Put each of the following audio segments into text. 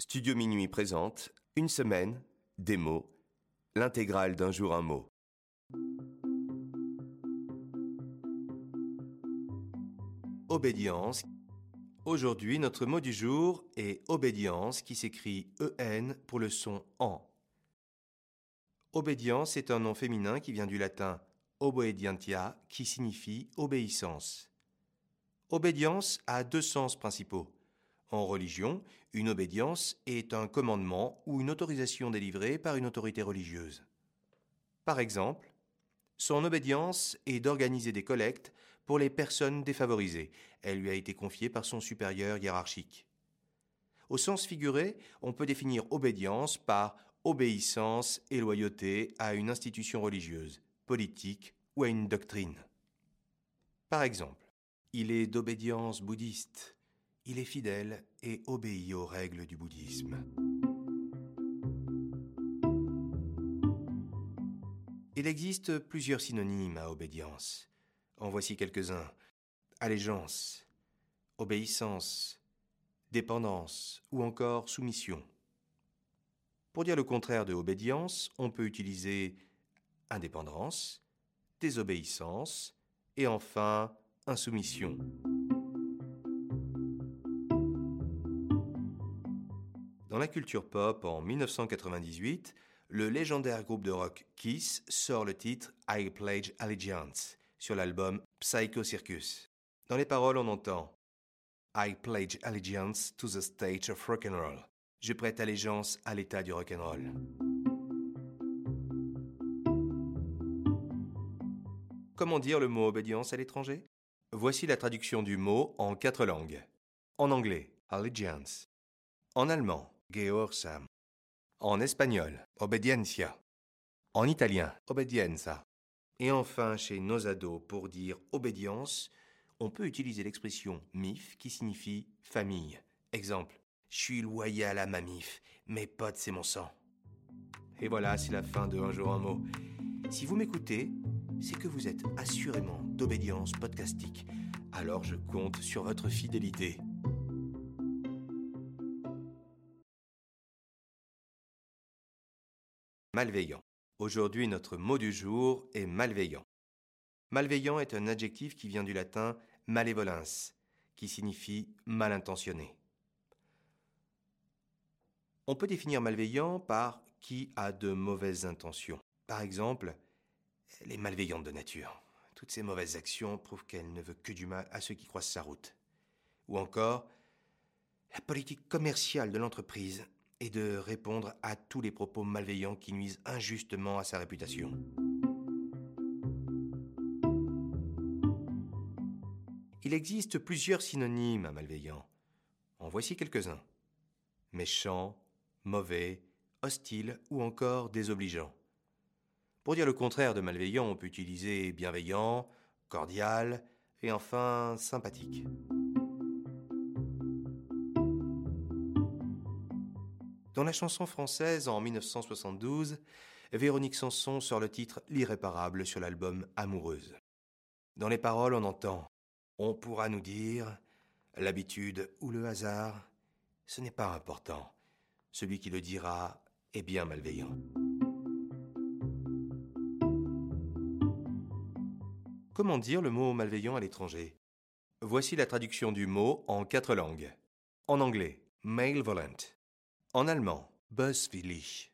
Studio Minuit présente Une semaine, des mots, l'intégrale d'un jour un mot. Obédience. Aujourd'hui, notre mot du jour est obédience qui s'écrit EN pour le son en. Obédience est un nom féminin qui vient du latin obedientia qui signifie obéissance. Obédience a deux sens principaux. En religion, une obédience est un commandement ou une autorisation délivrée par une autorité religieuse. Par exemple, son obédience est d'organiser des collectes pour les personnes défavorisées. Elle lui a été confiée par son supérieur hiérarchique. Au sens figuré, on peut définir obédience par obéissance et loyauté à une institution religieuse, politique ou à une doctrine. Par exemple, il est d'obédience bouddhiste, il est fidèle et obéit aux règles du bouddhisme. Il existe plusieurs synonymes à obédience. En voici quelques-uns. Allégeance, obéissance, dépendance ou encore soumission. Pour dire le contraire de obédience, on peut utiliser indépendance, désobéissance et enfin insoumission. Dans la culture pop, en 1998, le légendaire groupe de rock Kiss sort le titre I Pledge Allegiance sur l'album Psycho Circus. Dans les paroles, on entend I pledge allegiance to the stage of rock and roll. Je prête allégeance à l'état du rock and roll. Comment dire le mot obédience à l'étranger? Voici la traduction du mot en quatre langues. En anglais, allegiance. En allemand, En espagnol, obediencia. En italien, obedienza. Et enfin, chez nos ados, pour dire obédience, on peut utiliser l'expression MIF qui signifie famille. Exemple, je suis loyal à ma MIF, mes potes c'est mon sang. Et voilà, c'est la fin de Un jour un mot. Si vous m'écoutez, c'est que vous êtes assurément d'obédience podcastique. Alors je compte sur votre fidélité. Malveillant. Aujourd'hui, notre mot du jour est malveillant. Malveillant est un adjectif qui vient du latin malevolens, qui signifie mal intentionné. On peut définir malveillant par qui a de mauvaises intentions. Par exemple, elle est malveillante de nature. Toutes ces mauvaises actions prouvent qu'elle ne veut que du mal à ceux qui croisent sa route. Ou encore, la politique commerciale de l'entreprise et de répondre à tous les propos malveillants qui nuisent injustement à sa réputation. Il existe plusieurs synonymes à malveillant. En voici quelques-uns. Méchant, mauvais, hostile ou encore désobligeant. Pour dire le contraire de malveillant, on peut utiliser bienveillant, cordial et enfin sympathique. Dans la chanson française en 1972, Véronique Sanson sort le titre L'irréparable sur l'album Amoureuse. Dans les paroles, on entend On pourra nous dire l'habitude ou le hasard, ce n'est pas important. Celui qui le dira est bien malveillant. Comment dire le mot malveillant à l'étranger? Voici la traduction du mot en quatre langues. En anglais, malevolent. En allemand, böswillig.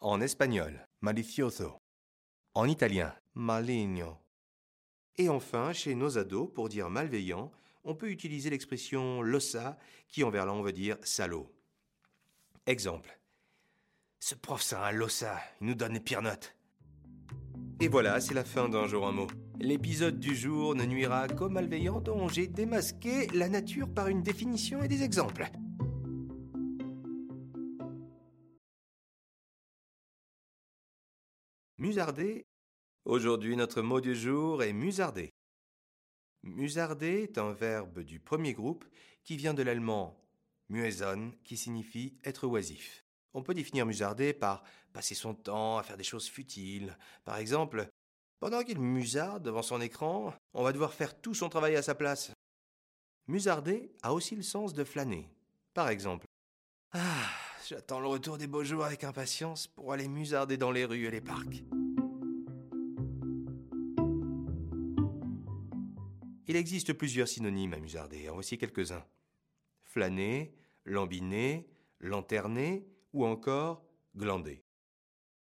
En espagnol, malicioso. En italien, maligno. Et enfin, chez nos ados, pour dire malveillant, on peut utiliser l'expression lossa, qui en verlan veut dire salaud. Exemple. Ce prof, c'est un lossa, il nous donne les pires notes. Et voilà, c'est la fin d'un jour un mot. L'épisode du jour ne nuira qu'aux malveillants dont j'ai démasqué la nature par une définition et des exemples. Musarder. Aujourd'hui, notre mot du jour est musarder. Musarder est un verbe du premier groupe qui vient de l'allemand mueson, qui signifie être oisif. On peut définir musarder par passer son temps à faire des choses futiles. Par exemple, pendant qu'il musarde devant son écran, on va devoir faire tout son travail à sa place. Musarder a aussi le sens de flâner. Par exemple, Ah, j'attends le retour des beaux jours avec impatience pour aller musarder dans les rues et les parcs. Il existe plusieurs synonymes à musarder, en voici quelques-uns. Flâner, lambiner, lanterner ou encore glander.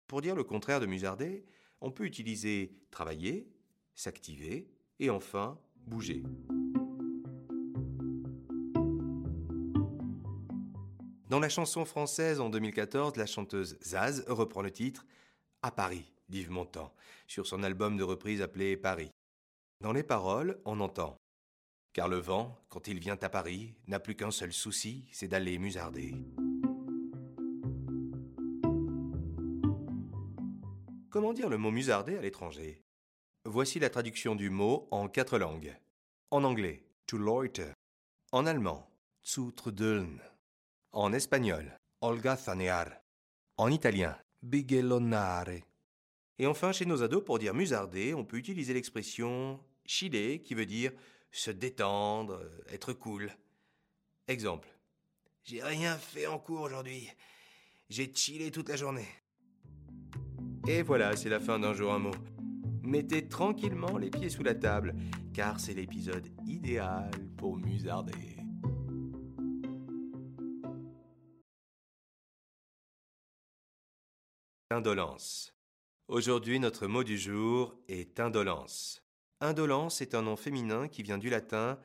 Pour dire le contraire de musarder, on peut utiliser travailler, s'activer et enfin bouger. Dans la chanson française en 2014, la chanteuse Zaz reprend le titre À Paris d'Yves Montand sur son album de reprise appelé Paris. Dans les paroles, on entend Car le vent, quand il vient à Paris, n'a plus qu'un seul souci, c'est d'aller musarder. Comment dire le mot musarder à l'étranger? Voici la traduction du mot en quatre langues. En anglais, to loiter. En allemand, zu trudeln. En espagnol, holgazanear. En italien, bigelonare. Et enfin, chez nos ados, pour dire musarder, on peut utiliser l'expression chiller qui veut dire se détendre, être cool. Exemple. J'ai rien fait en cours aujourd'hui. J'ai chillé toute la journée. Et voilà, c'est la fin d'un jour un mot. Mettez tranquillement les pieds sous la table, car c'est l'épisode idéal pour musarder. Indolence. Aujourd'hui, notre mot du jour est indolence. Indolence est un nom féminin qui vient du latin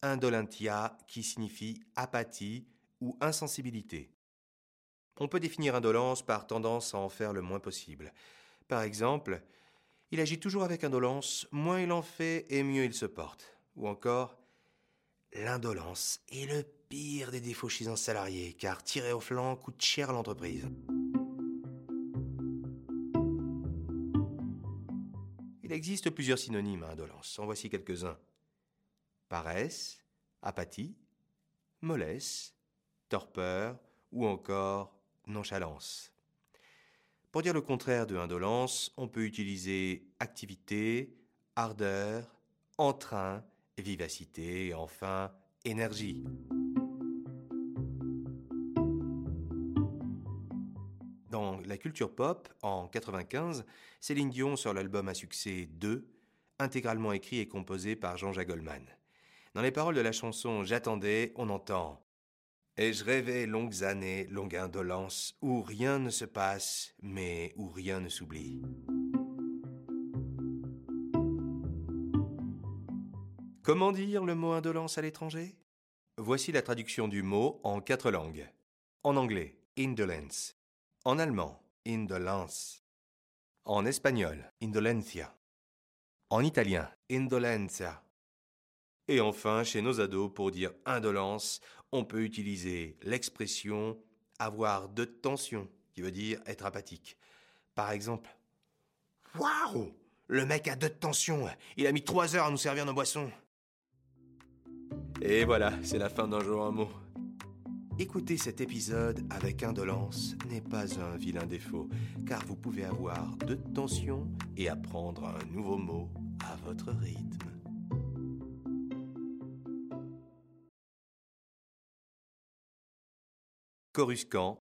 indolentia, qui signifie apathie ou insensibilité. On peut définir indolence par tendance à en faire le moins possible. Par exemple, il agit toujours avec indolence, moins il en fait et mieux il se porte. Ou encore, l'indolence est le pire des défauts chez un salarié, car tirer au flanc coûte cher l'entreprise. Il existe plusieurs synonymes à indolence. En voici quelques-uns. Paresse, apathie, mollesse, torpeur ou encore nonchalance. Pour dire le contraire de indolence, on peut utiliser activité, ardeur, entrain, vivacité et enfin énergie. La culture pop, en 95, Céline Dion sort l'album à succès 2, intégralement écrit et composé par Jean-Jacques Goldman. Dans les paroles de la chanson J'attendais, on entend Et je rêvais longues années, longue indolence, où rien ne se passe, mais où rien ne s'oublie. Comment dire le mot indolence à l'étranger? Voici la traduction du mot en quatre langues. En anglais, indolence. En allemand, indolence. En espagnol, indolencia. En italien, indolenza. Et enfin, chez nos ados, pour dire indolence, on peut utiliser l'expression avoir de tension, qui veut dire être apathique. Par exemple, Waouh Le mec a de tension, il a mis trois heures à nous servir nos boissons. Et voilà, c'est la fin d'un jour un mot. Écouter cet épisode avec indolence n'est pas un vilain défaut, car vous pouvez avoir de tension et apprendre un nouveau mot à votre rythme. Coruscant.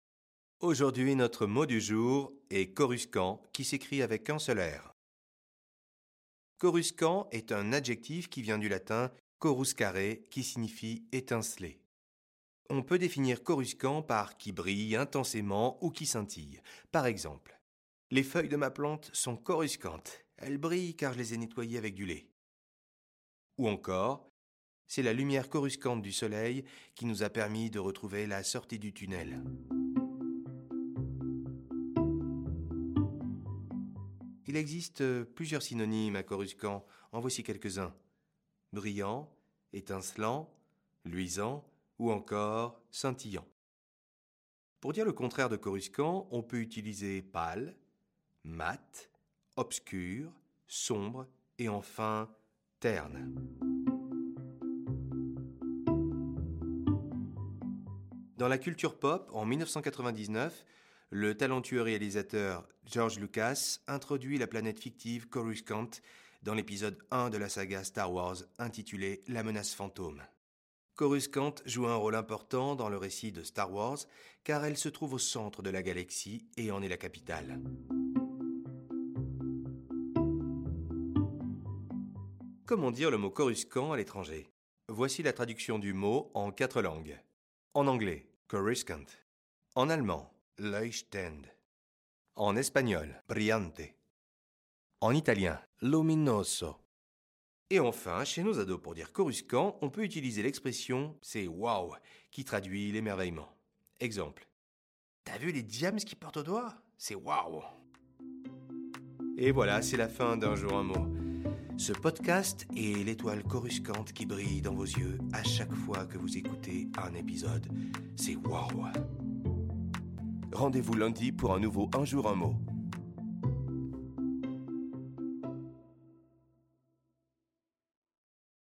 Aujourd'hui, notre mot du jour est coruscant, qui s'écrit avec un seul R. Coruscant est un adjectif qui vient du latin coruscare, qui signifie étinceler. On peut définir coruscant par qui brille intensément ou qui scintille. Par exemple, les feuilles de ma plante sont coruscantes. Elles brillent car je les ai nettoyées avec du lait. Ou encore, c'est la lumière coruscante du soleil qui nous a permis de retrouver la sortie du tunnel. Il existe plusieurs synonymes à coruscant. En voici quelques-uns. Brillant, étincelant, luisant, ou encore scintillant. Pour dire le contraire de coruscant, on peut utiliser pâle, mat, obscur, sombre et enfin terne. Dans la culture pop, en 1999, le talentueux réalisateur George Lucas introduit la planète fictive Coruscant dans l'épisode 1 de la saga Star Wars intitulé La menace fantôme. Coruscant joue un rôle important dans le récit de Star Wars car elle se trouve au centre de la galaxie et en est la capitale. Comment dire le mot Coruscant à l'étranger? Voici la traduction du mot en quatre langues. En anglais, Coruscant. En allemand, Leuchtend. En espagnol, Brillante. En italien, Luminoso. Et enfin, chez nos ados, pour dire coruscant, on peut utiliser l'expression c'est wow, qui traduit l'émerveillement. Exemple. T'as vu les diams qui portent au doigt? C'est wow. Et voilà, c'est la fin d'un jour un mot. Ce podcast est l'étoile coruscante qui brille dans vos yeux à chaque fois que vous écoutez un épisode. C'est wow. Rendez-vous lundi pour un nouveau Un jour un mot.